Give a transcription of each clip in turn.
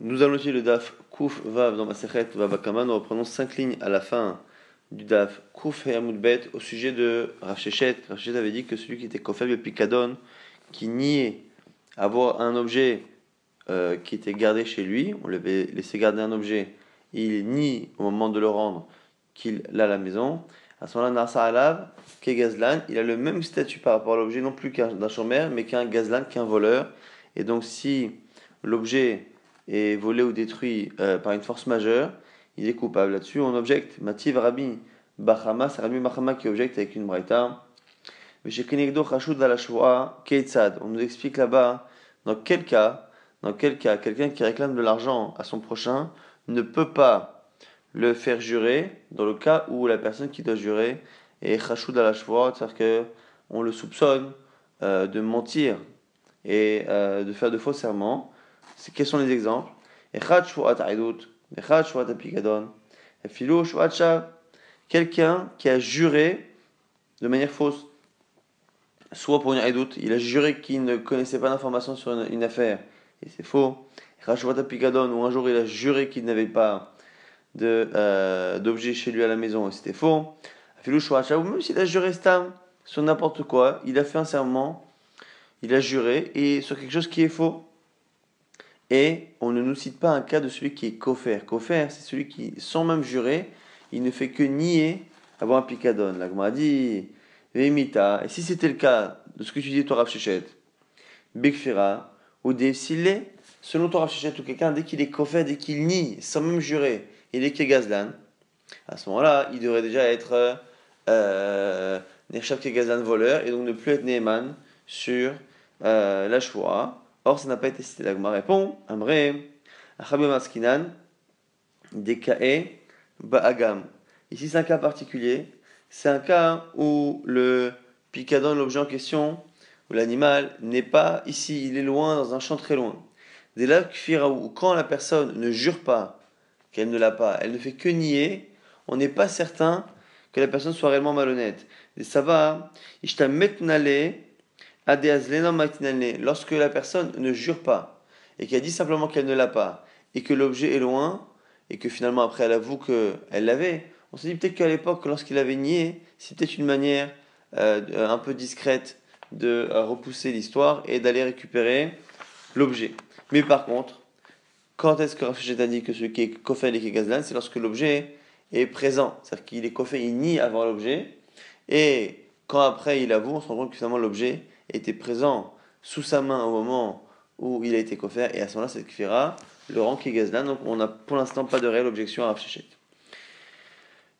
Nous allons utiliser le DAF Kouf Vav dans ma Sechet Vavakama. Nous reprenons cinq lignes à la fin du DAF Kouf et au sujet de Rav Shechet. avait dit que celui qui était Kofeb et Pikadon, qui niait avoir un objet euh, qui était gardé chez lui, on lui avait laissé garder un objet, il nie au moment de le rendre qu'il l'a à la maison. À ce moment-là, Narsa Alav, qu'est Gazlan, il a le même statut par rapport à l'objet, non plus qu'un chômeur, mais qu'un Gazlan, qu'un voleur. Et donc, si l'objet est volé ou détruit euh, par une force majeure, il est coupable. Là-dessus, on objecte. Mativ Rabbi Bachama, c'est Rabbi Bachama qui objecte avec une braïta. On nous explique là-bas dans quel cas, dans quel cas, quelqu'un qui réclame de l'argent à son prochain ne peut pas le faire jurer dans le cas où la personne qui doit jurer est Chashud Valashua, c'est-à-dire qu'on le soupçonne euh, de mentir et euh, de faire de faux serments. Quels sont les exemples? Quelqu'un qui a juré de manière fausse, soit pour une haïdout, il a juré qu'il ne connaissait pas d'informations sur une, affaire, et c'est faux. Ou un jour il a juré qu'il n'avait pas euh, d'objet chez lui à la maison, et c'était faux. Même s'il a juré stam sur n'importe quoi, il a fait un serment, il a juré, et sur quelque chose qui est faux. Et on ne nous cite pas un cas de celui qui est coffert. Coffert, c'est celui qui, sans même jurer, il ne fait que nier avoir un picadon. La dit, Vemita, et si c'était le cas de ce que tu dis, toi, Rav Bekfira, ou Devsile, selon toi, Rav ou quelqu'un, dès qu'il est coffert, dès qu'il nie, sans même jurer, il est Kegazlan, à ce moment-là, il devrait déjà être euh, Nershab Kegazlan voleur, et donc ne plus être Neeman sur euh, la Shua. Or, ça n'a pas été cité. L'agma répond Amré, Maskinan, Dekae, Ba'agam. Ici, c'est un cas particulier. C'est un cas où le picadon, l'objet en question, où l'animal n'est pas ici, il est loin, dans un champ très loin. Dès là, quand la personne ne jure pas qu'elle ne l'a pas, elle ne fait que nier, on n'est pas certain que la personne soit réellement malhonnête. Et ça va, metnale, lorsque la personne ne jure pas et qu'elle dit simplement qu'elle ne l'a pas et que l'objet est loin et que finalement après elle avoue qu'elle l'avait, on se dit peut-être qu'à l'époque, lorsqu'il avait nié, c'était une manière euh, un peu discrète de euh, repousser l'histoire et d'aller récupérer l'objet. Mais par contre, quand est-ce que Raffichet a dit que celui qui est Kofel et qui est c'est lorsque l'objet est présent. C'est-à-dire qu'il est Kofel, il nie avant l'objet. Et quand après il avoue, on se rend compte que finalement l'objet était présent sous sa main au moment où il a été coffert, et à ce moment-là, c'est kfira, le rang qui. Donc on n'a pour l'instant pas de réelle objection à Rav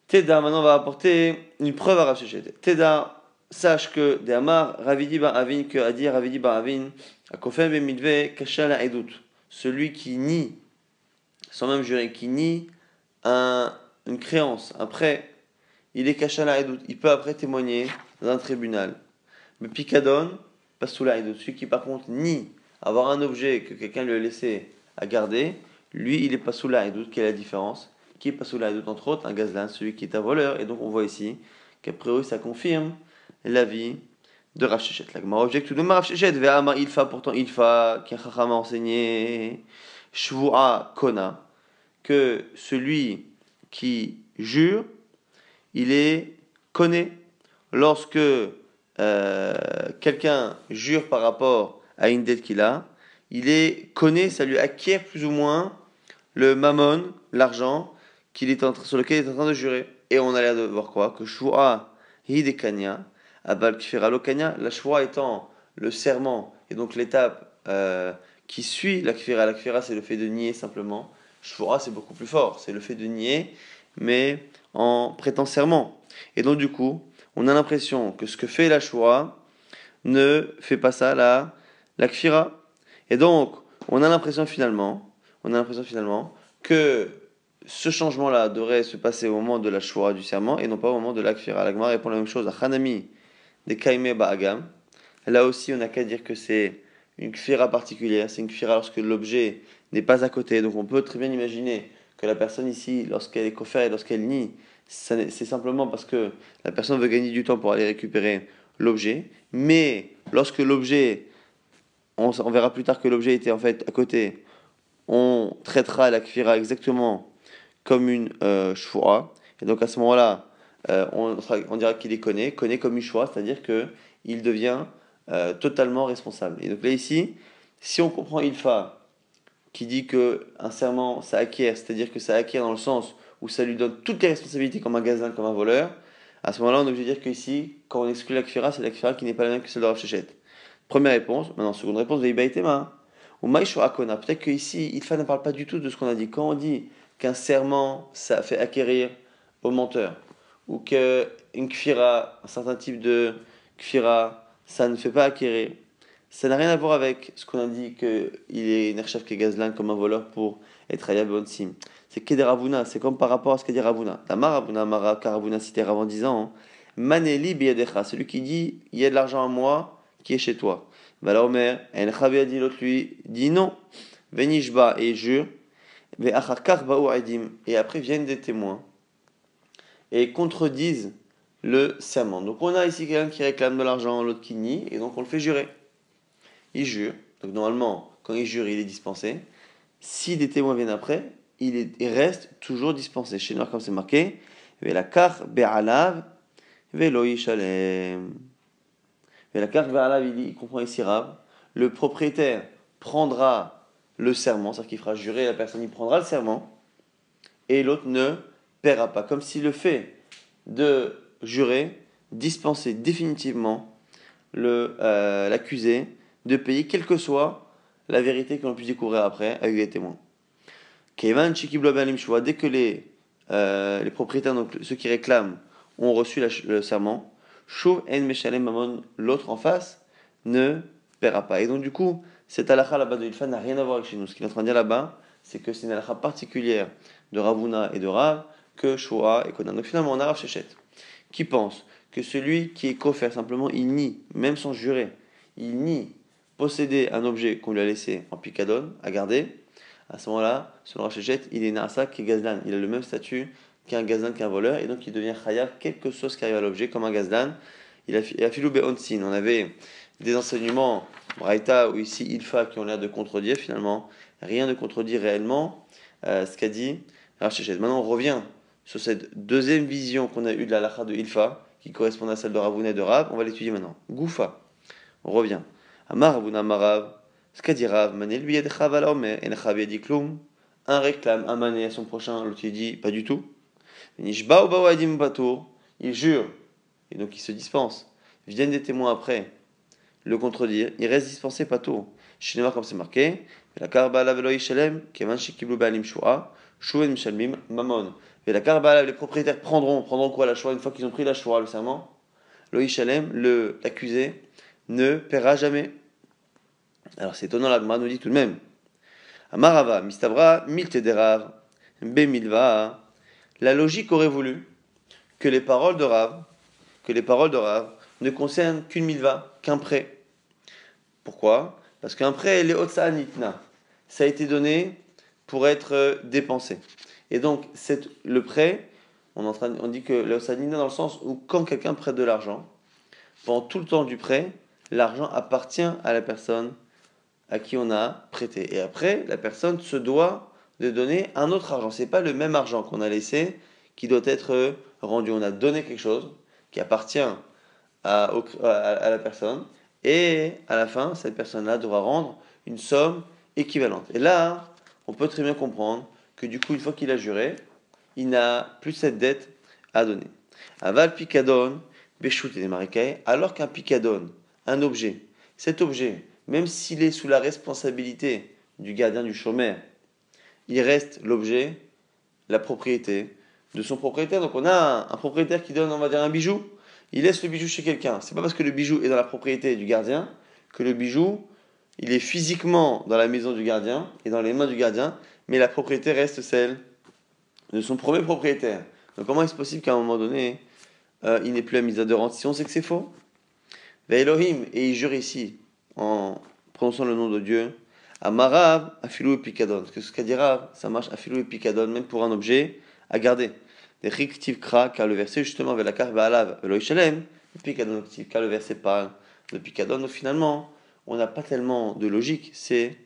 Teda, maintenant on va apporter une preuve à Rav Teda, sache que de Amar, Ravidi Bar Avin, que a dit Ravidi Bar Avin, a Kofem Bemidve Kashala Edut, celui qui nie, sans même jurer, qui nie un, une créance, un prêt, il est Kashala Edut, il peut après témoigner dans un tribunal. Mais Picadon, Pasoula et celui qui par contre nie avoir un objet que quelqu'un lui a laissé à garder, lui il est Pasoula et quelle est la différence? Qui est Pasoula et entre autres un gazlan, celui qui est un voleur, et donc on voit ici qu'après eux ça confirme l'avis de Rav Shechet. La objecte tout de même Rav Shechet, il fa pourtant il fa, qui a enseigné, Shvua Kona, que celui qui jure, il est connaît lorsque euh, quelqu'un jure par rapport à une dette qu'il a, il est connaît, ça lui acquiert plus ou moins le mammon, l'argent qu'il est sur lequel il est en train de jurer. Et on a l'air de voir quoi? Que Shua Hidekanya, Abal Kfira Lokanya, la Shua étant le serment et donc l'étape euh, qui suit la Kfira. La Kfira, c'est le fait de nier simplement. Shua, c'est beaucoup plus fort, c'est le fait de nier, mais en prêtant serment. Et donc, du coup, on a l'impression que ce que fait la Shura ne fait pas ça la, la Kfira. Et donc, on a l'impression finalement, on a l'impression finalement que ce changement-là devrait se passer au moment de la Shura du serment et non pas au moment de la Kfira. La Gemara répond la même chose à Hanami de Kaime Ba'agam. Là aussi, on n'a qu'à dire que c'est une Kfira particulière. C'est une Kfira lorsque l'objet n'est pas à côté. Donc on peut très bien imaginer que la personne ici, lorsqu'elle est coffert et lorsqu'elle nie, c'est simplement parce que la personne veut gagner du temps pour aller récupérer l'objet. Mais lorsque l'objet, on, verra plus tard que l'objet était en fait à côté, on traitera la kfira exactement comme une euh, Et donc à ce moment-là, euh, on, on, dira qu'il est connaît, connaît comme une shura, c'est-à-dire qu'il devient euh, totalement responsable. Et donc là ici, si on comprend Ilfa, qui dit que un serment ça acquiert, c'est-à-dire que ça acquiert dans le sens où ça lui donne toutes les responsabilités comme un gazin, comme un voleur, à ce moment-là on est obligé de dire qu'ici, quand on exclut la kfira, c'est la kfira qui n'est pas la même que celle de Rav. Première réponse, maintenant seconde réponse, Veibaitema. Ou Akona. Peut-être qu'ici, Ilfa ne parle pas du tout de ce qu'on a dit. Quand on dit qu'un serment, ça fait acquérir au menteur, ou qu'une kfira, un certain type de kfira, ça ne fait pas acquérir. Ça n'a rien à voir avec ce qu'on a dit qu'il est Nerchef Gazlan comme un voleur pour être Ayab Sim. C'est Kederavuna, c'est comme par rapport à ce qu'a dit Ravuna. Tamar Ravuna, Mara, Karavuna cité avant disant Maneli biyadecha, celui qui dit il y a de l'argent à moi qui est chez toi. la Omer, El a dit l'autre lui, dit non. Venishba et jure. Et après viennent des témoins et contredisent le serment. Donc on a ici quelqu'un qui réclame de l'argent, l'autre qui nie, et donc on le fait jurer. Il jure. Donc normalement, quand il jure, il est dispensé. Si des témoins viennent après, il, reste toujours dispensé. Chez nous, comme c'est marqué, la be'alav velo yishalem. la be'alav, il comprend ici Rav. Le propriétaire prendra le serment, c'est-à-dire qu'il fera jurer la personne, il prendra le serment, et l'autre ne paiera pas. Comme s'il le fait de jurer, dispenser définitivement euh, l'accusé de payer, quelle que soit la vérité que l'on puisse découvrir après avec des témoins. Dès que les, euh, les propriétaires, donc ceux qui réclament, ont reçu le serment, l'autre en face ne paiera pas. Et donc du coup, cette halakha là-bas de Ilfa n'a rien à voir avec chez nous. Ce qu'il est en train de dire là-bas, c'est que c'est une halakha particulière de Ravuna et de Rav que Shoah et Konan. Donc finalement, on a Rav Shechet qui pense que celui qui est coffert, simplement, il nie, même sans jurer, il nie posséder un objet qu'on lui a laissé en picadone, à garder, à ce moment-là, selon Rachechet, il est Nasa qui est Gazlan. Il a le même statut qu'un Gazlan, qu'un voleur, et donc il devient Chayav, quelque chose qui arrive à l'objet, comme un Gazlan. Il a, il a Filoube Onsin. On avait des enseignements, Braïta ou ici Ilfa, qui ont l'air de contredire finalement. Rien ne contredit réellement euh, ce qu'a dit Rachechet. Maintenant, on revient sur cette deuxième vision qu'on a eue de la lacha de Ilfa, qui correspond à celle de Ravuna et de Rav, on va l'étudier maintenant. Goufa, on revient. Amar Ravuna Marav, ce qu'a dit Rav, Manel dit Kloum, un réclame un mané à son prochain, l'autre il dit pas du tout. Il jure, et donc il se dispense. Viennent des témoins après le contredire, il reste dispensé pas tout. Chez comme c'est marqué, la karba la velo ishelem, kevan shikiblu balim shua, shuen mishalmim mamon. Et la Karbala, les propriétaires prendront, prendront quoi la choix une fois qu'ils ont pris la choix, le serment? Loï Shalem, l'accusé, ne paiera jamais. Alors c'est étonnant, l'Agma nous dit tout de même. Bemilva. La logique aurait voulu que les paroles de Rav, que les paroles de Rav ne concernent qu'une milva, qu'un prêt. Pourquoi? Parce qu'un prêt, est Otsaanitna. Ça a été donné pour être dépensé. Et donc, le prêt, on, dit que le dans le sens où quand quelqu'un prête de l'argent, pendant tout le temps du prêt, l'argent appartient à la personne à qui on a prêté. Et après, la personne se doit de donner un autre argent. Ce n'est pas le même argent qu'on a laissé qui doit être rendu. On a donné quelque chose qui appartient à, à la personne. Et à la fin, cette personne-là devra rendre une somme équivalente. Et là, on peut très bien comprendre que du coup, une fois qu'il a juré, il n'a plus cette dette à donner. Aval picadon, béchout et alors qu'un picadon, un objet, cet objet, même s'il est sous la responsabilité du gardien du chômeur, il reste l'objet, la propriété de son propriétaire. Donc on a un, propriétaire qui donne, on va dire, un bijou, il laisse le bijou chez quelqu'un. C'est pas parce que le bijou est dans la propriété du gardien que le bijou, il est physiquement dans la maison du gardien et dans les mains du gardien, mais la propriété reste celle de son premier propriétaire. Donc comment est-ce possible qu'à un moment donné, euh, il n'est plus à mise à de rente si on sait que c'est faux Elohim, et il jure ici, en prononçant le nom de Dieu, Amarav, Afilou et Picadon. Parce que ce qu'a dit Rav, ça marche Afilou et Picadon, même pour un objet à garder. Des Riktiv Kra, car le verset justement, vers la carte Baalav, Eloïshalem, Picadon, car le verset parle de Picadon. Donc finalement, on n'a pas tellement de logique, c'est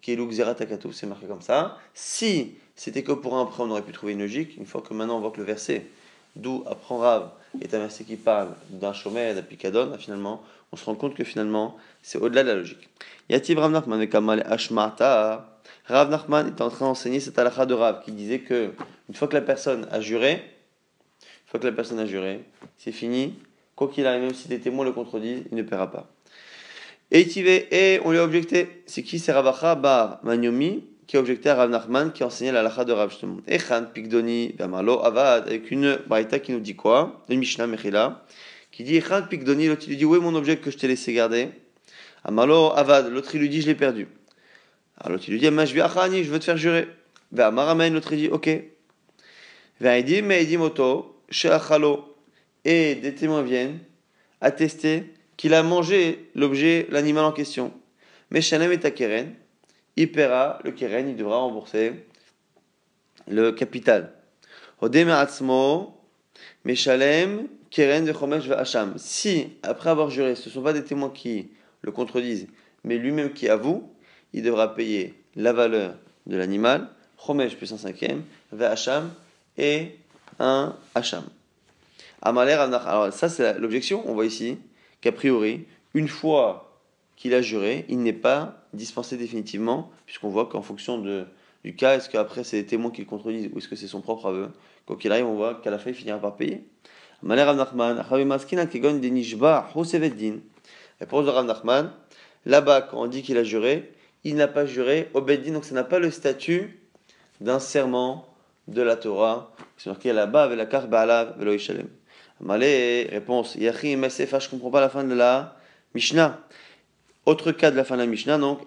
Keilu Xeratakatu, c'est marqué comme ça. Si c'était que pour un après, on aurait pu trouver une logique. Une fois que maintenant on voit que le verset, d'où apprend Rav, est un verset qui parle d'un chômeur, d'un picadon, finalement, on se rend compte que finalement, c'est au-delà de la logique. Yativ Rav Nachman Kamal Ashmata. Rav est en train d'enseigner cette halakha de Rav qui disait que une fois que la personne a juré, une fois que la personne a juré, c'est fini. Quoi qu'il arrive, même si des témoins le contredisent, il ne paiera pas. Et et on lui a objecté. C'est qui C'est Ravacha Bar Manyomi qui a objecté à Rav Nachman qui a enseigné la lacha de Rav justement. Echan Pikdoni Bamalo Avad avec une braïta qui nous dit quoi? Une Mishnah Mechila qui dit Echan Pikdoni, l'autre lui dit Où est mon objet que je t'ai laissé garder? Amalo Avad, l'autre il lui dit Je l'ai perdu. L'autre il lui dit Achani, je veux te faire jurer. Amaramen, l'autre il dit Ok. Et des témoins viennent attester qu'il a mangé l'objet, l'animal en question. Mais Shanem est à Keren, il paiera le Keren, il devra rembourser le capital. Si, après avoir juré, ce ne sont pas des témoins qui le contredisent, mais lui-même qui avoue, il devra payer la valeur de l'animal, Chomesh plus un cinquième, Hacham, et un Hacham. Alors ça c'est l'objection, on voit ici qu'a priori, une fois qu'il a juré, il n'est pas dispensé définitivement, puisqu'on voit qu'en fonction de, du cas, est-ce qu'après c'est des témoins qui le contredisent ou est-ce que c'est son propre aveu? Quoi qu'il arrive, on voit qu'à la fin il finira par payer. Réponse de Rav là-bas, quand on dit qu'il a juré, il n'a pas juré au Beddin, donc ça n'a pas le statut d'un serment de la Torah. C'est marqué là-bas avec la carte Velo Ishalem. Réponse. Mesefa, je comprends pas la fin de la Mishnah. Autre cas de la fin de la Mishnah, donc.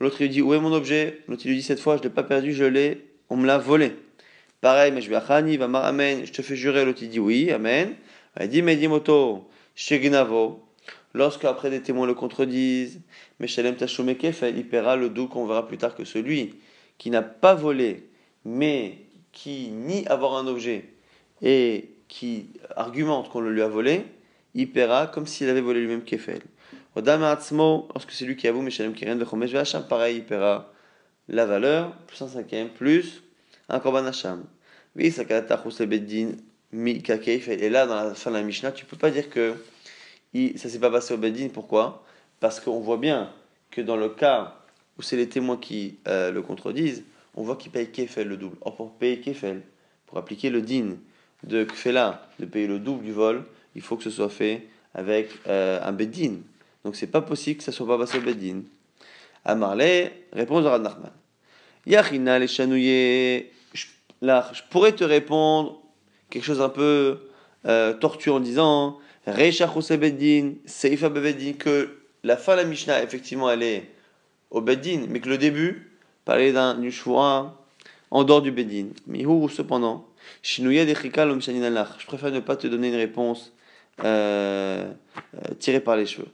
L'autre lui dit Où est mon objet? L'autre lui dit Cette fois, je ne l'ai pas perdu, je l'ai, on me l'a volé. Pareil, mais je vais va amen. Je te fais jurer. L'autre dit Oui, amen. Il dit Medimoto, Shegnavo. Lorsque après des témoins le contredisent, Meshalem il paiera le doux qu'on verra plus tard que celui qui n'a pas volé, mais qui nie avoir un objet et qui argumente qu'on le lui a volé, il paiera comme s'il avait volé lui-même Kefel. Lorsque c'est lui qui avoue, Meshalem Keren Vechomesh Vacham, pareil, il paiera la valeur, plus un cinquième, plus un Korban Hacham. Et là, dans la fin de la Mishnah, tu peux pas dire que ça s'est pas passé au Beddin. Pourquoi? Parce qu'on voit bien que dans le cas où c'est les témoins qui euh, le contredisent, on voit qu'il paye Kefel le double. Or, pour payer Kefel, pour appliquer le din, de Kfela, de payer le double du vol, il faut que ce soit fait avec euh, un Beddin. Donc c'est pas possible que ça soit pas passé au Beddin. Amarle, réponse de Rad Nachman. Yachina les chanouillés. Là, je pourrais te répondre quelque chose un peu euh, tortueux en disant Reisha Beddin, Seifa que la fin de la Mishnah, effectivement, elle est au Beddin, mais que le début parlait d'un choix en dehors du Beddin. Mais où, cependant, je préfère ne pas te donner une réponse euh, euh, tirée par les cheveux.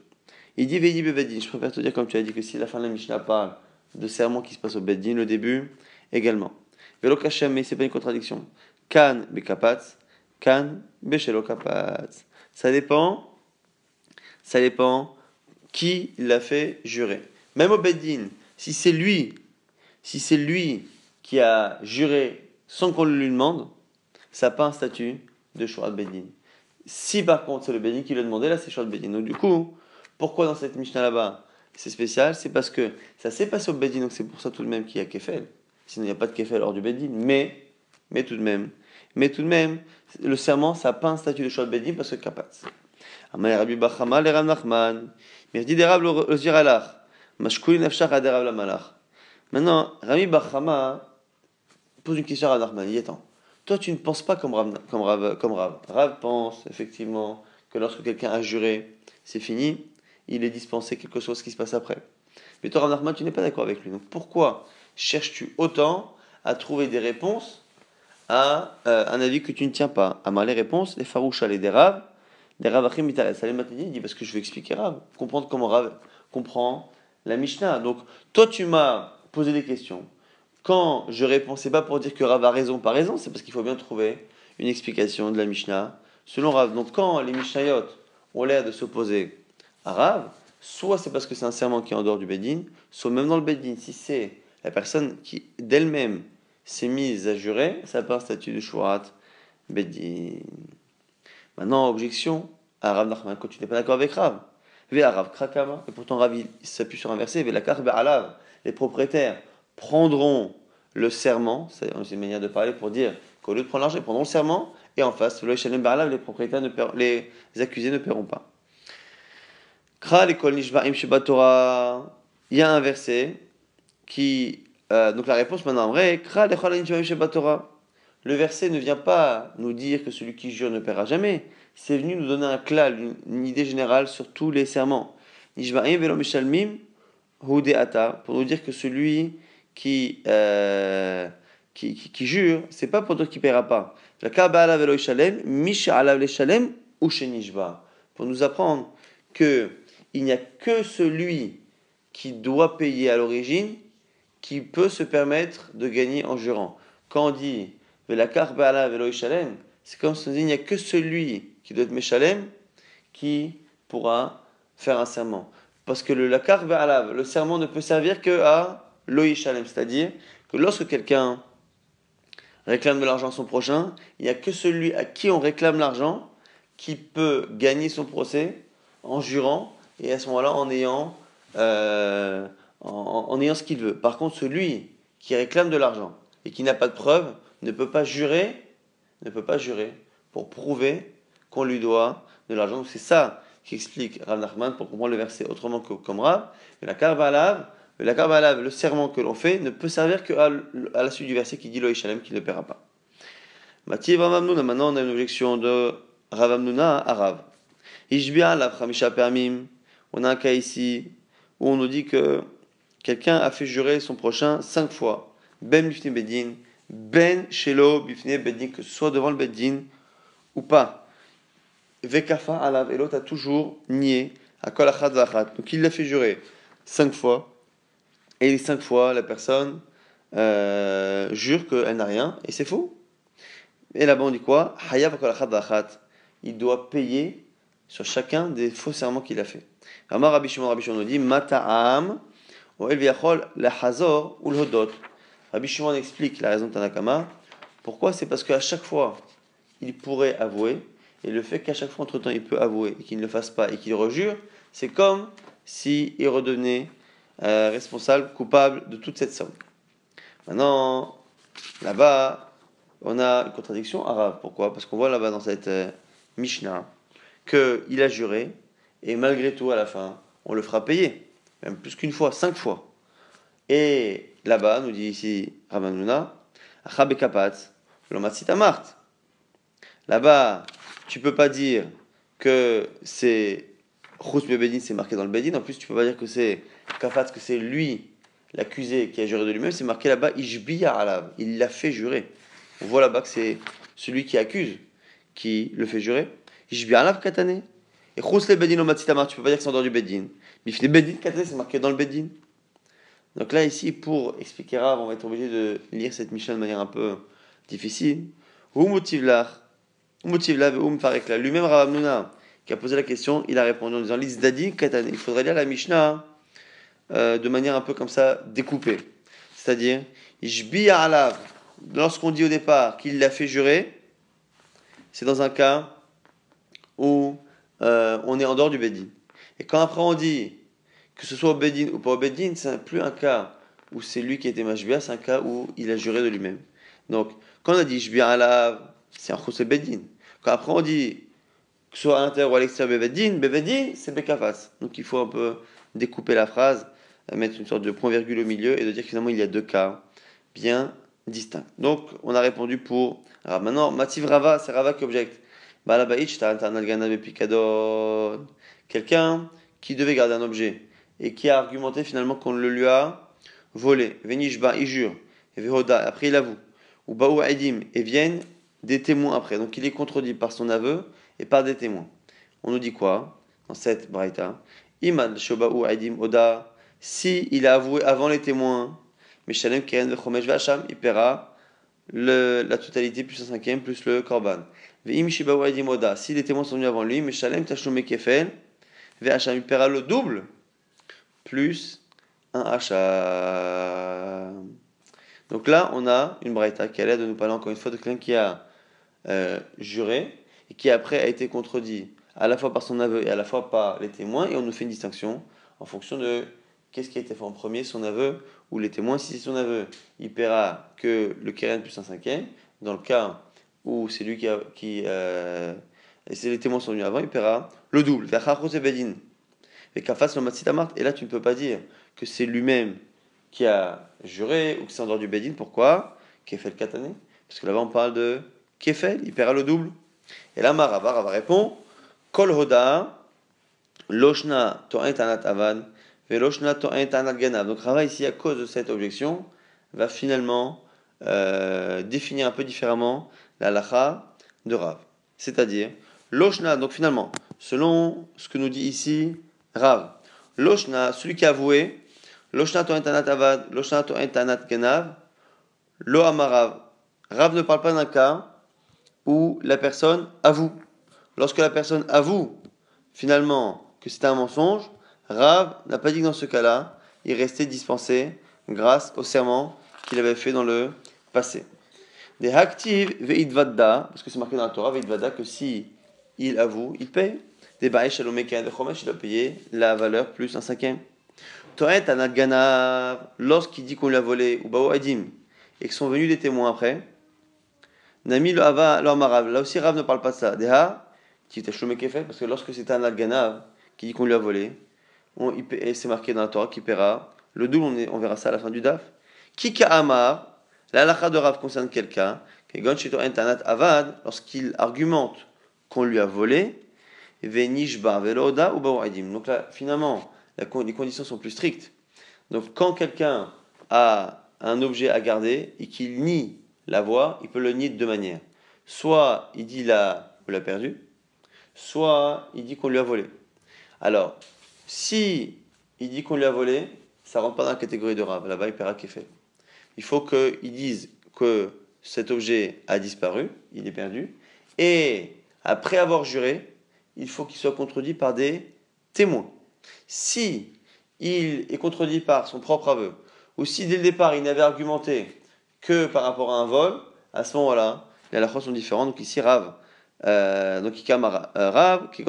Il dit Vedi Bevedin. Je préfère te dire, comme tu as dit, que si la fin de la Mishnah parle de sermon qui se passe au Beddin, le début également. Velo Kashem, mais c'est pas une contradiction. Kan Bekapatz, Kan Beshelo Kapatz. Ça dépend, ça dépend qui l'a fait jurer. Même au Beddin, si c'est lui, si c'est lui qui a juré sans qu'on le lui demande, ça n'a pas un statut de Shorat Bedin. Si par contre c'est le Bedin qui l'a demandé, là c'est Shorat Bedin. Donc du coup, pourquoi dans cette Mishnah là-bas c'est spécial? C'est parce que ça s'est passé au Bedin, donc c'est pour ça tout de même qu'il y a Kefel. Sinon il n'y a pas de Kefel hors du Bedin. Mais, mais tout de même, mais tout de même, le serment ça n'a pas un statut de Shorat Bedin parce que Kapatz. Amay Rabbi Bachama, le Nachman, Derab le Ziralach, Mashkuli Nafshach Aderab la Malach. Maintenant, Rabbi Bachama pose une question à Nachman, il temps. Toi, tu ne penses pas comme Rav. Comme Rav, comme Rav. Rav pense effectivement que lorsque quelqu'un a juré, c'est fini, il est dispensé quelque chose qui se passe après. Mais toi, Rav tu n'es pas d'accord avec lui. Donc pourquoi cherches-tu autant à trouver des réponses à euh, un avis que tu ne tiens pas? À les réponses, les farouches, les des Rav, des Rav Achim il dit parce que je vais expliquer Rav, comprendre comment Rav comprend la Mishnah. Donc toi, tu m'as posé des questions quand je réponds, c'est pas pour dire que Rav a raison, pas raison, c'est parce qu'il faut bien trouver une explication de la Mishnah selon Rav. Donc quand les Mishnayot ont l'air de s'opposer Rav, soit c'est parce que c'est un serment qui est en dehors du Bedin, soit même dans le Bedin, si c'est la personne qui d'elle-même s'est mise à jurer, ça part statut de Shurat Bedin. Maintenant, objection à Rav quand tu n'es pas d'accord avec Rav. Rav Krakama, et pourtant Rav s'appuie sur un verset, Alav, les propriétaires prendront le serment, c'est une manière de parler pour dire qu'au lieu de prendre l'argent, ils prendront le serment, et en face, les propriétaires, les accusés ne paieront pas. Il y a un verset qui. Euh, donc la réponse maintenant en vrai, le verset ne vient pas nous dire que celui qui jure ne paiera jamais. C'est venu nous donner un clal, une, idée générale sur tous les serments. Pour nous dire que celui qui, euh, qui, qui, qui, jure, c'est pas pour dire qu'il ne paiera pas. Pour nous apprendre que il n'y a que celui qui doit payer à l'origine qui peut se permettre de gagner en jurant. Quand on dit c'est comme si on dit il n'y a que celui qui doit être Meshalem qui pourra faire un serment. Parce que le lakar le serment ne peut servir que à loïshalem, c'est-à-dire que lorsque quelqu'un réclame de l'argent à son prochain, il n'y a que celui à qui on réclame l'argent qui peut gagner son procès en jurant et à ce moment-là en ayant, euh, en, ayant ce qu'il veut. Par contre, celui qui réclame de l'argent et qui n'a pas de preuve ne peut pas jurer, ne peut pas jurer pour prouver qu'on lui doit de l'argent. C'est ça qui explique Rav Nachman pour comprendre le verset autrement que comme Rav. la Karbalav, la Karbalav, le serment que l'on fait, ne peut servir qu'à à la suite du verset qui dit Loïchalem qu'il ne paiera pas. Mativ maintenant on a une objection de Rav Amnuna à Rav. Ishbia la Khamisha Permim. On a un cas ici où on nous dit que quelqu'un a fait jurer son prochain cinq fois. Ben Bifne Bedin, Ben Shelo Bifne Bedin, que ce soit devant le Bedin ou pas. Vekafa Alav, et l'autre a toujours nié à. Donc il l'a fait jurer cinq fois. Et les cinq fois, la personne euh, jure qu'elle n'a rien, et c'est faux. Et là-bas on dit quoi? Il doit payer sur chacun des faux serments qu'il a fait. Amar Rabbi Shimon, Rabbi Shimon nous dit Mata'am, ou El la Hazor ou. Rabbi Shimon explique la raison de Tanakama. Pourquoi? C'est parce qu'à chaque fois, il pourrait avouer, et le fait qu'à chaque fois, entre-temps, il peut avouer et qu'il ne le fasse pas et qu'il rejure, c'est comme s'il redevenait euh, responsable, coupable de toute cette somme. Maintenant, là-bas, on a une contradiction arabe. Pourquoi? Parce qu'on voit là-bas dans cette euh, Mishnah qu'il a juré et malgré tout, à la fin, on le fera payer, même plus qu'une fois, cinq fois. Et là-bas, nous dit ici Ramanuna, Mart. Là-bas, tu peux pas dire que c'est Khous Bedin, c'est marqué dans le Bedin. En plus, tu peux pas dire que c'est Kafat, que c'est lui, l'accusé, qui a juré de lui-même. C'est marqué là-bas. Il l'a fait jurer. On voit là-bas que c'est celui qui accuse qui le fait jurer. Ishbiya Alav Katane. Et Khous Bedin au Matsitamar, tu peux pas dire que c'est en dehors du Bedin. Bifne Bedin c'est marqué dans le Bedin. Donc là, ici, pour expliquer Rav, on va être obligé de lire cette mission de manière un peu difficile. Où motive l'art motive là, Lui-même, Rav Amnuna, qui a posé la question, il a répondu en disant L'Izdadi Katane. Il faudrait lire la Mishnah euh, de manière un peu comme ça, découpée. C'est-à-dire, Ishbiya Alav, lorsqu'on dit au départ qu'il l'a fait jurer, c'est dans un cas où euh, on est en dehors du Bedin. Et quand après on dit que ce soit au Bedin ou pas au Bedin, c'est plus un cas où c'est lui qui était Mashbia, c'est un cas où il a juré de lui-même. Donc, quand on a dit Ishbiya Alav, c'est un Khousse Bedin. Quand après on dit que ce soit à l'intérieur ou à l'extérieur Bevedin, Bevedin, c'est Bekafas. Donc il faut un peu découper la phrase, mettre une sorte de point virgule au milieu et de dire que finalement il y a deux cas bien distincts. Donc on a répondu pour Rav. Maintenant, Mativ Rava, c'est Rava qui objecte. Quelqu'un qui devait garder un objet et qui a argumenté finalement qu'on le lui a volé. Venishba, il jure. Et après il avoue. Ou Baou et viennent des témoins après. Donc il est contredit par son aveu et par des témoins. On nous dit quoi dans cette braïta? Imad Shoba'u Aidim Oda, si il a avoué avant les témoins, Meshalem Keren Vechomesh Vacham, il paiera la totalité plus un cinquième plus le korban. Si les témoins sont venus avant lui, Meshalem Kefel, Vacham, il paiera le double plus un achat. Donc là, on a une braïta qui a l'air de nous parler encore une fois de quelqu'un qui a euh, juré et qui après a été contredit à la fois par son aveu et à la fois par les témoins, et on nous fait une distinction en fonction de qu'est-ce qui a été fait en premier, son aveu ou les témoins. Si c'est son aveu, il paiera que le keren plus un cinquième. Dans le cas où c'est lui qui, qui euh, et si les témoins sont venus avant, il paiera le double. Et là, tu ne peux pas dire que c'est lui-même qui a juré ou que c'est en dehors du Bedin. Pourquoi? Kefel Katané Parce que là-bas, on parle de Kefel, il paiera le double. Et là, Marava, va répond Kol Hoda, Loshna To'en Avan, Ganav. Donc Rava, ici, à cause de cette objection, va finalement euh, définir un peu différemment la lacha de Rav. C'est-à-dire, Loshna, donc finalement, selon ce que nous dit ici Rav, Loshna, celui qui a avoué, Loshna to entanat avad, Loshna to entanat genav, Lo amarav. Rav ne parle pas d'un cas où la personne avoue. Lorsque la personne avoue finalement que c'est un mensonge, Rav n'a pas dit que dans ce cas-là, il restait dispensé grâce au serment qu'il avait fait dans le passé. Des haktiv veidvadda, parce que c'est marqué dans la Torah, veidvadda, que si il avoue, il paye. Des baïch de chomesh, il doit payer la valeur plus un cinquième. Toet anaganav, lorsqu'il dit qu'on lui a volé, ou bao adim, et que sont venus des témoins après, Nami lo ava lo amarav. Là aussi, Rav ne parle pas de ça. Deha, qui était fait, parce que lorsque c'est un qui dit qu'on lui a volé, on, et c'est marqué dans la Torah qu'il paiera le double, on, on, verra ça à la fin du DAF. Kika amar, la de Rav concerne quelqu'un, avad, lorsqu'il argumente qu'on lui a volé, Donc là, finalement, les conditions sont plus strictes. Donc quand quelqu'un a un objet à garder et qu'il nie l'avoir, il peut le nier de deux manières. Soit il dit là, vous l'a perdu, soit il dit qu'on lui a volé. Alors, si il dit qu'on lui a volé, ça rentre pas dans la catégorie de rave. Là-bas, il paiera fait. Il faut qu'il dise que cet objet a disparu, il est perdu, et après avoir juré, il faut qu'il soit contredit par des témoins. Si il est contredit par son propre aveu, ou si dès le départ il n'avait argumenté que par rapport à un vol, à ce moment-là, les halachos sont différents. Donc ici, Rav, euh, donc il euh, Rav, qui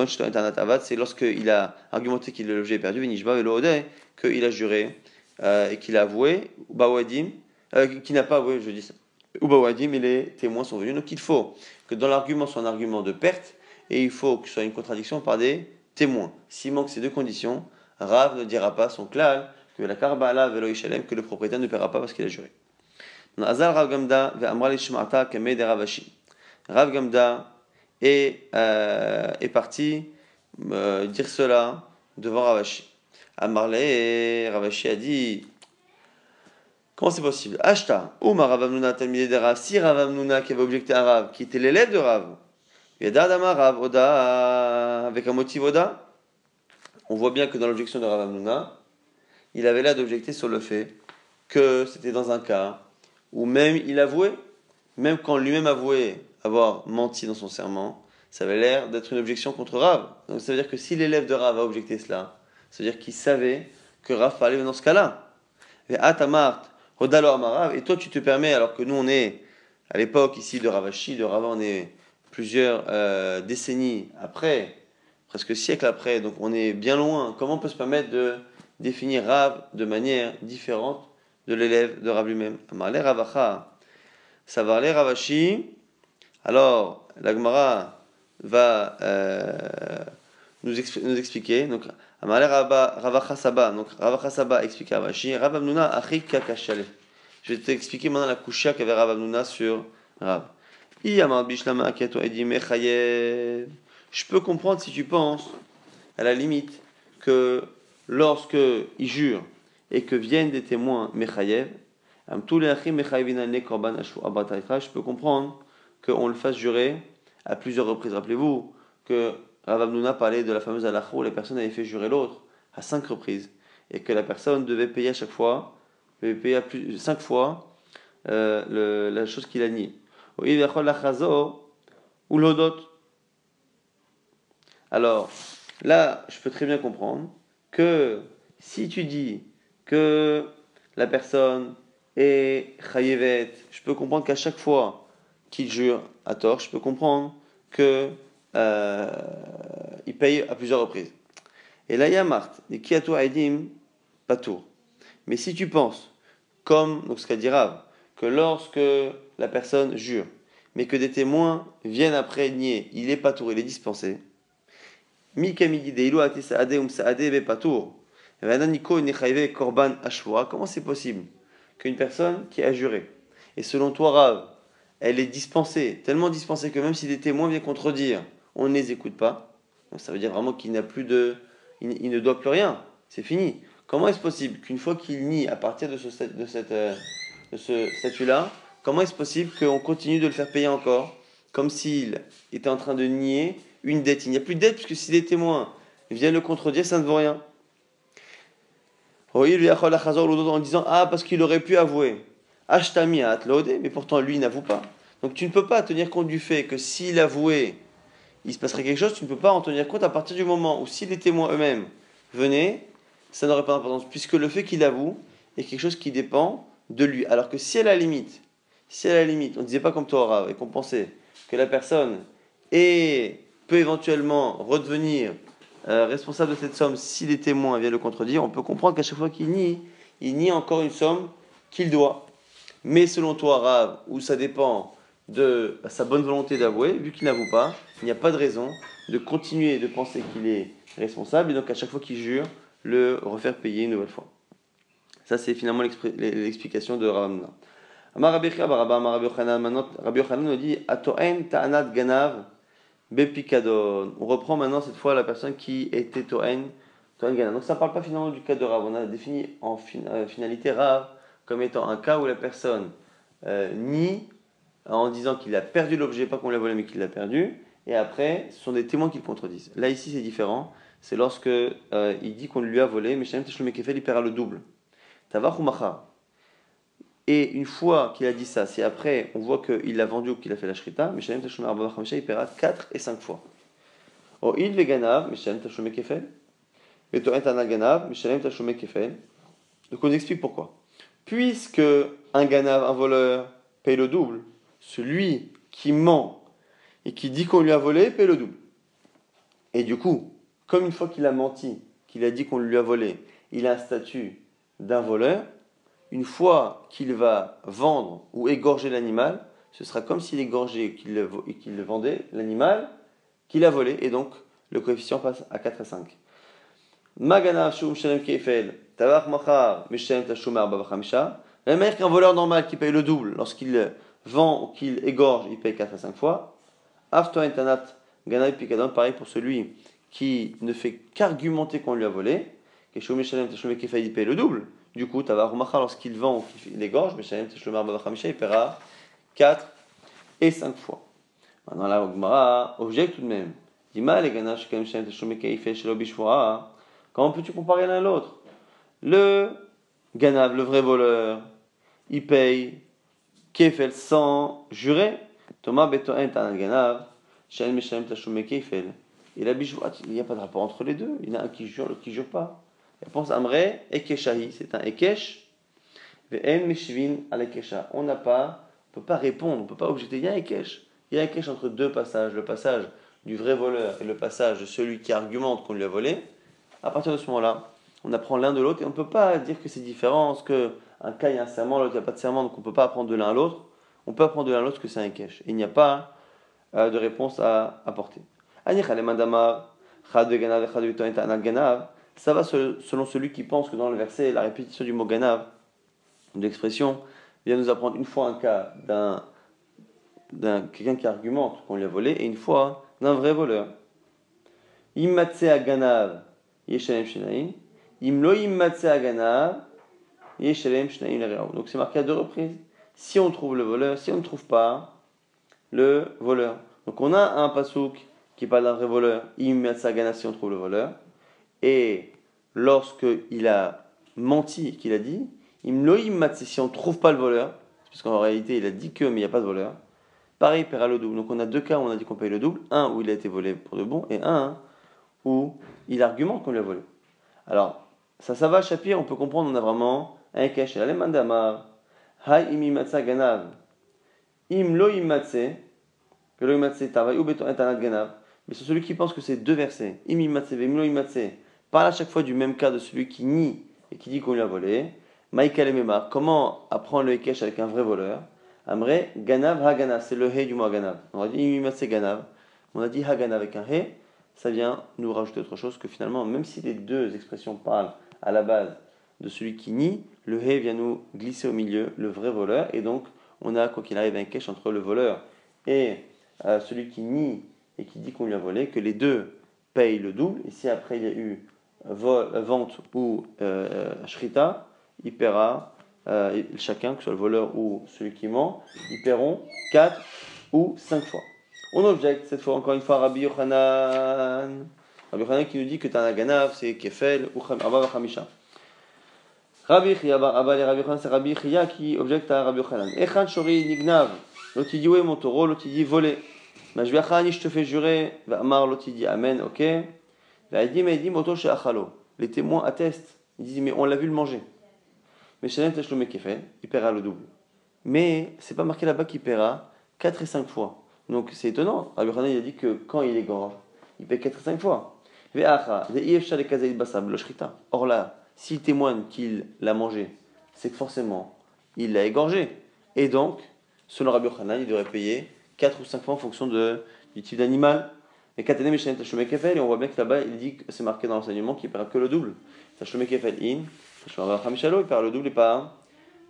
c'est lorsqu'il a argumenté qu'il l'objet est perdu, Venishba et qu'il a juré euh, et qu'il a avoué, Bawadim, euh, qui n'a pas avoué, je dis ça, ou Bawadim, mais les témoins sont venus. Donc il faut que dans l'argument soit un argument de perte et il faut que ce soit une contradiction par des témoins. S'il manque ces deux conditions, Rav ne dira pas son klal que la karbala velo que le propriétaire ne paiera pas parce qu'il a juré. Rav Gamda. Rav Gamda est, euh, est parti euh, dire cela devant Ravashi. Amarle Ravashi a dit Comment c'est possible? Ashta, Ouma Rav Amnuna Talmide de Rav, si Rav Amnuna qui avait objecté à Rav, qui était l'élève de Rav, Yedadama Rav Oda, avec un motif Oda, on voit bien que dans l'objection de Rav Amnuna, il avait l'air d'objecter sur le fait que c'était dans un cas ou même il avouait, même quand lui-même avouait avoir menti dans son serment, ça avait l'air d'être une objection contre Rav. Donc ça veut dire que si l'élève de Rav a objecté cela, ça veut dire qu'il savait que Rav parlait dans ce cas-là. Et et toi tu te permets, alors que nous on est à l'époque ici de Ravashi, de Rav, on est plusieurs euh, décennies après, presque siècles après, donc on est bien loin. Comment on peut se permettre de définir Rav de manière différente de l'élève de Rav lui-même? Amarle Ravacha, Savarle Ravashi. Alors, la Gemara va euh, nous, expliquer. Donc, Amarle Ravacha Saba. Donc, Ravacha Saba explique Ravashi. Rav Amnuna Achik Kakashale. Je vais t'expliquer maintenant la couchia qu'avait Rav Amnuna sur Rav. Je peux comprendre si tu penses, à la limite, que lorsque il jure et que viennent des témoins Mechayev, je peux comprendre qu'on le fasse jurer à plusieurs reprises. Rappelez-vous que Rav Amnouna parlait de la fameuse halakha où les personnes avaient fait jurer l'autre à cinq reprises et que la personne devait payer à chaque fois, devait payer à plus, cinq fois euh, la chose qu'il a niée. Alors, là, je peux très bien comprendre que Si tu dis que la personne est chayevet, je peux comprendre qu'à chaque fois qu'il jure à tort, je peux comprendre que euh, il paye à plusieurs reprises. Et là, il y a Marthe, qui a Edim, pas tout. Mais si tu penses, comme donc ce qu'a dit Rav, que lorsque la personne jure, mais que des témoins viennent après nier, il est pas tour, il est dispensé. Comment c'est possible qu'une personne qui a juré, et selon toi Rav, elle est dispensée, tellement dispensée que même si des témoins viennent contredire, on ne les écoute pas. ça veut dire vraiment qu'il n'a plus de, il, ne doit plus rien. C'est fini. Comment est-ce possible qu'une fois qu'il nie à partir euh, de ce statut-là, comment est-ce possible qu'on continue de le faire payer encore, comme s'il était en train de nier une dette? Il n'y a plus de dette puisque si les témoins viennent le contredire, ça ne vaut rien. En disant Ah, parce qu'il aurait pu avouer. Ashtami à mais pourtant lui n'avoue pas. Donc tu ne peux pas tenir compte du fait que s'il avouait il se passerait quelque chose, tu ne peux pas en tenir compte à partir du moment où si les témoins eux-mêmes venaient, ça n'aurait pas d'importance, puisque le fait qu'il avoue est quelque chose qui dépend de lui. Alors que si à la limite, si à la limite, on ne disait pas comme toi, et qu'on pensait que la personne est, peut éventuellement redevenir euh, responsable de cette somme si les témoins viennent le contredire, on peut comprendre qu'à chaque fois qu'il nie, il nie encore une somme qu'il doit. Mais selon toi, Rav, où ça dépend de sa bonne volonté d'avouer, vu qu'il n'avoue pas, il n'y a pas de raison de continuer de penser qu'il est responsable et donc à chaque fois qu'il jure, le refaire payer une nouvelle fois. Ça, c'est finalement l'explication de Rabbi Rabbi Yochanan nous dit ta'anat ganav bepikadon. On reprend maintenant cette fois la personne qui était Toen, ganav. Donc ça ne parle pas finalement du cas de Rav. On a défini en euh, finalité Rav comme étant un cas où la personne euh, nie en disant qu'il a perdu l'objet, pas qu'on l'a volé, mais qu'il l'a perdu. Et après, ce sont des témoins qui le contredisent. Là, ici, c'est différent. C'est lorsque euh, il dit qu'on lui a volé, mais il paiera le double. Et une fois qu'il a dit ça, si après on voit qu'il l'a vendu ou qu'il a fait la shrita, il paiera 4 et 5 fois. O il veganav, Kefel. Donc on explique pourquoi. Puisque un ganav, un voleur, paye le double, celui qui ment et qui dit qu'on lui a volé paie le double. Et du coup, comme une fois qu'il a menti, qu'il a dit qu'on lui a volé, il a un statut d'un voleur, une fois qu'il va vendre ou égorger l'animal, ce sera comme s'il égorgeait et qu'il le, vendait, l'animal qu'il a volé, et donc le coefficient passe à 4 à 5. Magana shum kefel, machar, La même qu'un voleur normal qui paye le double lorsqu'il vend ou qu'il égorge, il paye 4 à 5 fois. Afto intanat ganai pikadon, pareil pour celui qui ne fait qu'argumenter qu'on lui a volé. Keshomi shalem teshlomé kefay, il paye le double. Du coup, tavar lorsqu'il vend ou qu'il égorge, mais shalem teshlomé babachamisha, il paiera 4 et 5 fois. Maintenant, la Gemara objecte tout de même. Dima les ganash shalem teshlomé kefay shelo bishvoa. Comment peux-tu comparer l'un à l'autre? Le ganav, le vrai voleur, il paye Kefel sans jurer. Thomas Betoen Tanaganav, Shalem Meshalem Tashume Kefel. La bijouat, il n'y a pas de rapport entre les deux. Il y en a un qui jure, l'autre qui jure pas. Réponse Amre, Ekeshahi, c'est un Ekesh. Ve'en Meshvin al. On n'a pas, on peut pas répondre, on ne peut pas objecter. Il y a un Ekesh. Il y a un Ekesh entre deux passages. Le passage du vrai voleur et le passage de celui qui argumente qu'on lui a volé. À partir de ce moment-là, on apprend l'un de l'autre et on ne peut pas dire que c'est différent, que un cas il y a un serment, l'autre il n'y a pas de serment, donc on ne peut pas apprendre de l'un à l'autre. On peut apprendre de l'un à l'autre que c'est un kesh. il n'y a pas euh, de réponse à apporter. Ça va selon celui qui pense que dans le verset, la répétition du mot ganav, de l'expression, vient nous apprendre une fois un cas d'un, d'un quelqu'un qui argumente qu'on lui a volé et une fois d'un vrai voleur. Immatse ganav yeshalem donc c'est marqué à deux reprises. Si on trouve le voleur, si on ne trouve pas le voleur. Donc on a un pasouk qui parle d'un vrai voleur, Sagana si on trouve le voleur. Et lorsqu'il a menti, qu'il a dit, si on ne trouve pas le voleur, puisqu'en réalité il a dit que mais il n'y a pas de voleur, pareil, il paiera le double. Donc on a deux cas où on a dit qu'on paye le double, un où il a été volé pour de bon, et un où il argumente qu'on lui a volé. Alors, Ça, ça va, Shapir, on peut comprendre, on a vraiment un cache. Alemandamar, Hai imimatsa ganav. Im lo imatse, que lo imatse tava, ou beton etanat ganav. Mais c'est celui qui pense que c'est deux versets. Im imatse, vem lo imatse. Parle à chaque fois du même cas de celui qui nie et qui dit qu'on lui a volé. Maïkal et comment apprendre le Hekesh avec un vrai voleur? Amre, Ganav Haganav, c'est le He du mot Ganav. On a dit Imimatse Ganav. On a dit Haganav avec un He. Ça vient nous rajouter autre chose que finalement, même si les deux expressions parlent à la base de celui qui nie, le He vient nous glisser au milieu, le vrai voleur. Et donc, on a, quoi qu'il arrive, un cache entre le voleur et euh, celui qui nie et qui dit qu'on lui a volé, que les deux payent le double. Et si après il y a eu vente ou euh, shrita, il paiera, euh, chacun, que ce soit le voleur ou celui qui ment, ils paieront 4 ou 5 fois. On objecte cette fois encore une fois Rabbi Yochanan. Rabbi Yochanan qui nous dit que Tanaganav c'est Kefel ou Abba Khamisha. Rabbi Chia, Abba et Rabbi Yochanan c'est Rabbi Chia qui objecte à Rabbi Yochanan. Echan Shori Nignav. L'autre dit ouais mon taureau, l'autre dit volé. Majviachani je te fais jurer. Amar l'autre dit Amen, ok. Les témoins attestent. Ils disent, mais on l'a vu le manger. Mais Shalem Tashlomé fait, il paiera le double. Mais c'est pas marqué là-bas qu'il paiera 4 et 5 fois. Donc c'est étonnant. Rabbi il a dit que quand il égorge, il paie 4 et 5 fois. Or là, s'il témoigne qu'il l'a mangé, c'est que forcément, il l'a égorgé. Et donc, selon Rabbi Hanan, il devrait payer 4 ou 5 fois en fonction de, du type d'animal. Et et on voit bien que là-bas, il dit que c'est marqué dans l'enseignement qu'il perd que le double. Il perd le double et pas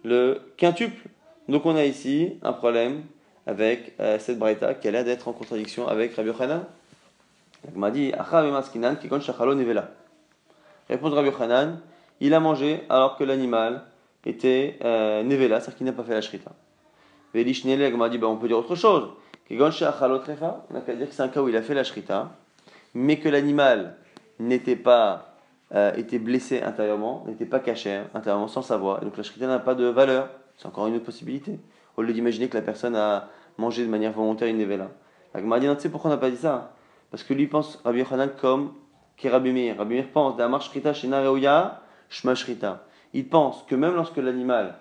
le quintuple. Donc on a ici un problème avec euh, cette braïta qui a l'air d'être en contradiction avec Rabbi Yochanan. M'a dit, Rabbi Yochanan, il a mangé alors que l'animal était euh, nevela, c'est-à-dire qu'il n'a pas fait la shrita. Velishnele, m'a dit, bah, on peut dire autre chose. On a qu'à dire que c'est un cas où il a fait la shrita, mais que l'animal n'était pas euh, était blessé intérieurement, n'était pas caché intérieurement sans savoir. Et donc la shrita n'a pas de valeur. C'est encore une autre possibilité. Au lieu d'imaginer que la personne a mangé de manière volontaire une nevela. La dit non, tu sais pourquoi on n'a pas dit ça? Parce que lui pense Rabbi Yochanan comme qui Rabbi Meir. Rabbi Meir pense Shrita Shma Shrita. Il pense que même lorsque l'animal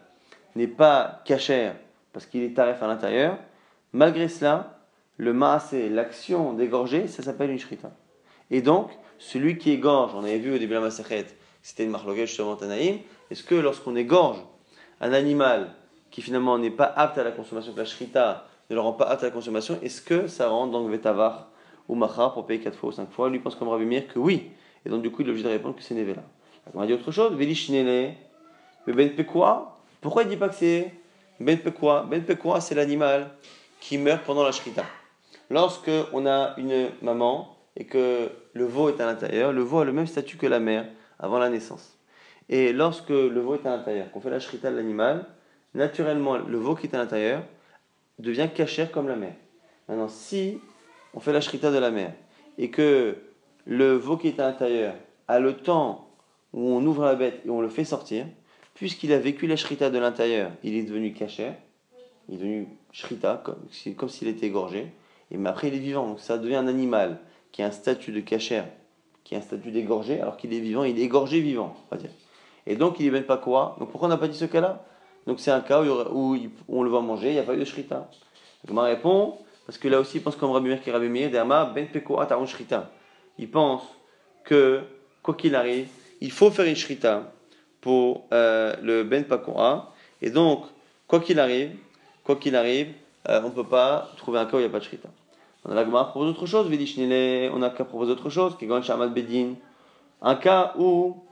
n'est pas cachère parce qu'il est tarif à l'intérieur, Malgré cela, le maasé, l'action d'égorger, ça s'appelle une shrita. Et donc, celui qui égorge, on avait vu au début de la Masachet, c'était une marloquette justement Tanaïm, est-ce que lorsqu'on égorge un animal qui finalement n'est pas apte à la consommation, que la shrita ne le rend pas apte à la consommation, est-ce que ça rend donc vetavar ou machar pour payer 4 fois ou 5 fois Lui pense comme Rabbi Mir que oui. Et donc du coup, il est obligé de répondre que c'est nevela. On va dire autre chose, velishinele, ben pekwa. Pourquoi il ne dit pas que c'est ben pekwa Ben pekwa, c'est l'animal qui meurt pendant la shrita. Lorsque on a une maman et que le veau est à l'intérieur, le veau a le même statut que la mère avant la naissance. Et lorsque le veau est à l'intérieur, qu'on fait la shrita de l'animal, naturellement, le veau qui est à l'intérieur devient cachère comme la mère. Maintenant, si on fait la shrita de la mère et que le veau qui est à l'intérieur a le temps où on ouvre la bête et on le fait sortir, puisqu'il a vécu la shrita de l'intérieur, il est devenu cachère, il est devenu shrita, comme, s'il était égorgé. Et mais après, il est vivant. Donc ça devient un animal qui a un statut de cachère, qui a un statut d'égorgé, alors qu'il est vivant, il est égorgé vivant, on va dire. Et donc, il n'est même pas quoi Donc pourquoi on n'a pas dit ce cas-là? Donc c'est un cas où, on le voit manger, il n'y a pas eu de shrita. Donc ma répond, parce que là aussi, il pense comme Rabbi Meir qui Rabbi Meir, ben pekoa taron shrita. Il pense que, quoi qu'il arrive, il faut faire une shrita pour euh, le ben pakoa. Et donc, quoi qu'il arrive, quoi qu'il arrive, euh, on ne peut pas trouver un cas où il n'y a pas de shrita. On a la Gemara propose autre chose, on a qu'à proposer autre chose, est Bedin. Un cas où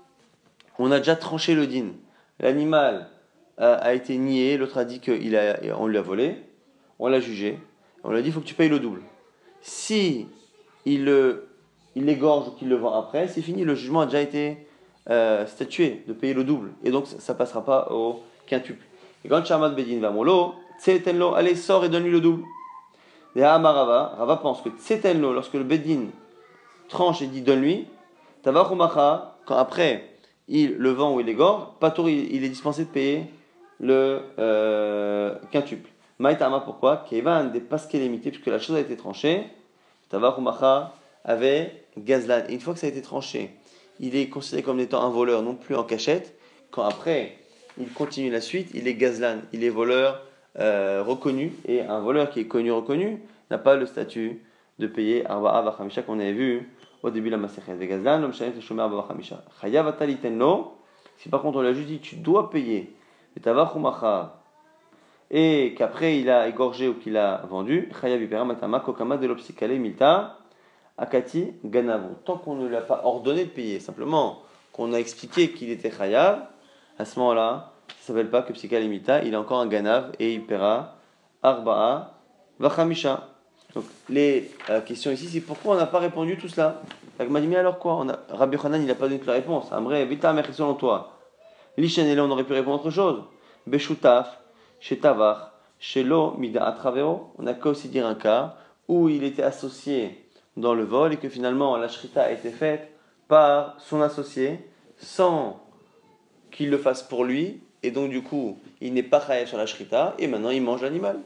on a déjà tranché le din. L'animal euh, a été nié, l'autre a dit qu'on lui a volé, on l'a jugé, on lui a dit il faut que tu payes le double. Si il, il l'égorge ou qu'il le vend après, c'est fini, le jugement a déjà été euh, statué de payer le double. Et donc ça ne passera pas au quintuple. Et quand Shamad Bedin va molo, Tsetenlo, allez, sors et donne-lui le double. Et Rava, Rava pense que Tsetenlo, lorsque le Bedin tranche et dit donne-lui, Tavachumacha, quand après il le vend ou il égorge, Patour, il, est dispensé de payer le euh, quintuple. Maïtama, pourquoi? Kevan des limité, puisque la chose a été tranchée, Tavachumacha avait Gazlan. Et une fois que ça a été tranché il est considéré comme étant un voleur non plus en cachette, quand après, il continue la suite, il est gazlan, il est voleur euh, reconnu, et un voleur qui est connu, reconnu, n'a pas le statut de payer Arba'a Vachamisha qu'on avait vu au début de la Masechet. Gazlan, l'homme le si par contre on l'a juste dit, tu dois payer, et qu'après il a égorgé ou qu'il a vendu, Akati Ganavo. Tant qu'on ne l'a pas ordonné de payer, simplement qu'on a expliqué qu'il était Chayav, à ce moment-là, ça ne s'appelle pas que Psychalimita, il a encore un Ganav et il paiera Arba'a Vachamisha. Donc les euh, questions ici, c'est pourquoi on n'a pas répondu tout cela? Alors quoi? On a, Rabbi Hanan, il n'a pas donné toute la réponse. Amré, vita, mais selon toi. L'Ishanele, on aurait pu répondre autre chose. Beshutaf, chez Tavar, chez Lo, Mida Atravero. On n'a qu'à aussi dire un cas où il était associé dans le vol et que finalement la shrita a été faite par son associé sans qu'il le fasse pour lui, et donc du coup, il n'est pas chayav sur la shrita, et maintenant il mange l'animal.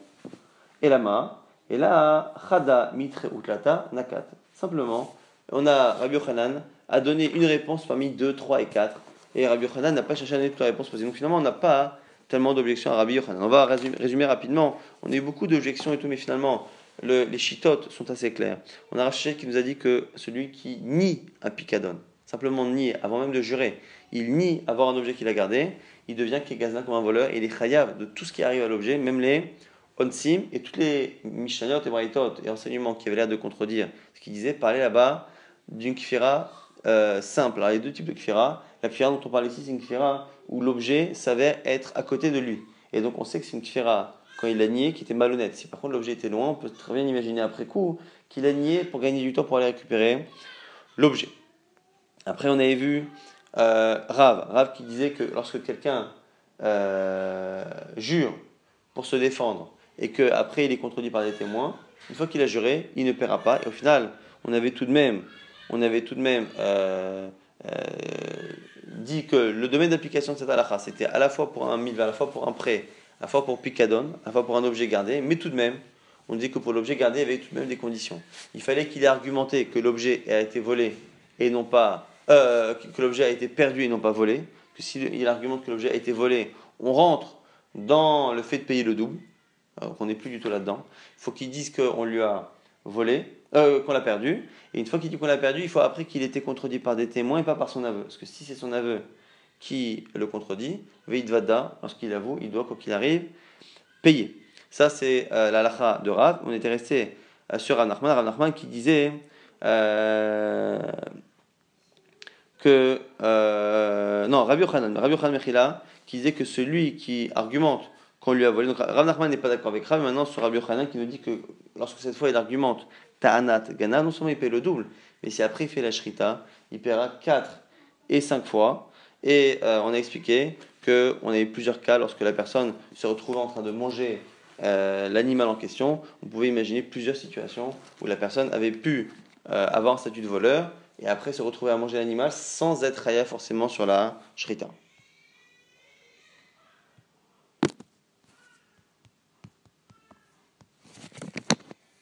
Et la ma, et là, chada mitre utlata nakat. Simplement, on a Rabbi Yochanan a donné une réponse parmi 2, 3 et 4, et Rabbi Yochanan n'a pas cherché à donner toute la réponse, que donc finalement on n'a pas tellement d'objections à Rabbi Yochanan. On va résumer, rapidement, on a eu beaucoup d'objections et tout, mais finalement, les chitotes sont assez clairs. On a racheté qui nous a dit que celui qui nie un picadon, simplement nie, avant même de jurer, il nie avoir un objet qu'il a gardé, il devient Kegazin comme un voleur et il est de tout ce qui arrive à l'objet, même les onsim et toutes les mishnayot et braïtot et enseignements qui avaient l'air de contredire ce qu'il disait, parlaient là-bas d'une kfira euh, simple. Alors il y a deux types de kfira. La kfira dont on parle ici, c'est une kfira où l'objet s'avère être à côté de lui. Et donc on sait que c'est une kfira quand il l'a nié qui était malhonnête. Si par contre l'objet était loin, on peut très bien imaginer après coup qu'il a nié pour gagner du temps pour aller récupérer l'objet. Après on avait vu euh, Rav, Rav qui disait que lorsque quelqu'un euh, jure pour se défendre et qu'après il est contredit par des témoins, une fois qu'il a juré, il ne paiera pas. Et au final, on avait tout de même, on avait tout de même euh, dit que le domaine d'application de cette halakha, c'était à la fois pour un milva, à la fois pour un prêt, à la fois pour picadon, à la fois pour un objet gardé, mais tout de même, on dit que pour l'objet gardé, il y avait tout de même des conditions. Il fallait qu'il ait argumenté que l'objet a été volé et non pas euh, que l'objet a été perdu et non pas volé, que s'il argumente que l'objet a été volé, on rentre dans le fait de payer le double, donc on n'est plus du tout là-dedans. Il faut qu'il dise qu'on lui a volé, euh, qu'on l'a perdu, et une fois qu'il dit qu'on l'a perdu, il faut après qu'il ait été contredit par des témoins et pas par son aveu. Parce que si c'est son aveu qui le contredit, Veidvada, lorsqu'il avoue, il doit, quoi qu'il arrive, payer. Ça, c'est euh, la lacha de Rav. On était resté sur Rav Nachman, Rav Nachman qui disait que euh, non, Rabbi Yochanan, Rabbi Yochanan Mechila, qui disait que celui qui argumente qu'on lui a volé, donc Rav Nachman n'est pas d'accord avec Rav, maintenant sur Rabbi Yochanan qui nous dit que lorsque cette fois il argumente Ta'anat Gana, non seulement il paye le double, mais si après il fait la Shrita, il paiera 4 et 5 fois. Et euh, on a expliqué qu'on avait plusieurs cas lorsque la personne se retrouvait en train de manger euh, l'animal en question. On pouvait imaginer plusieurs situations où la personne avait pu avoir un statut de voleur et après se retrouver à manger l'animal sans être raya forcément sur la shrita.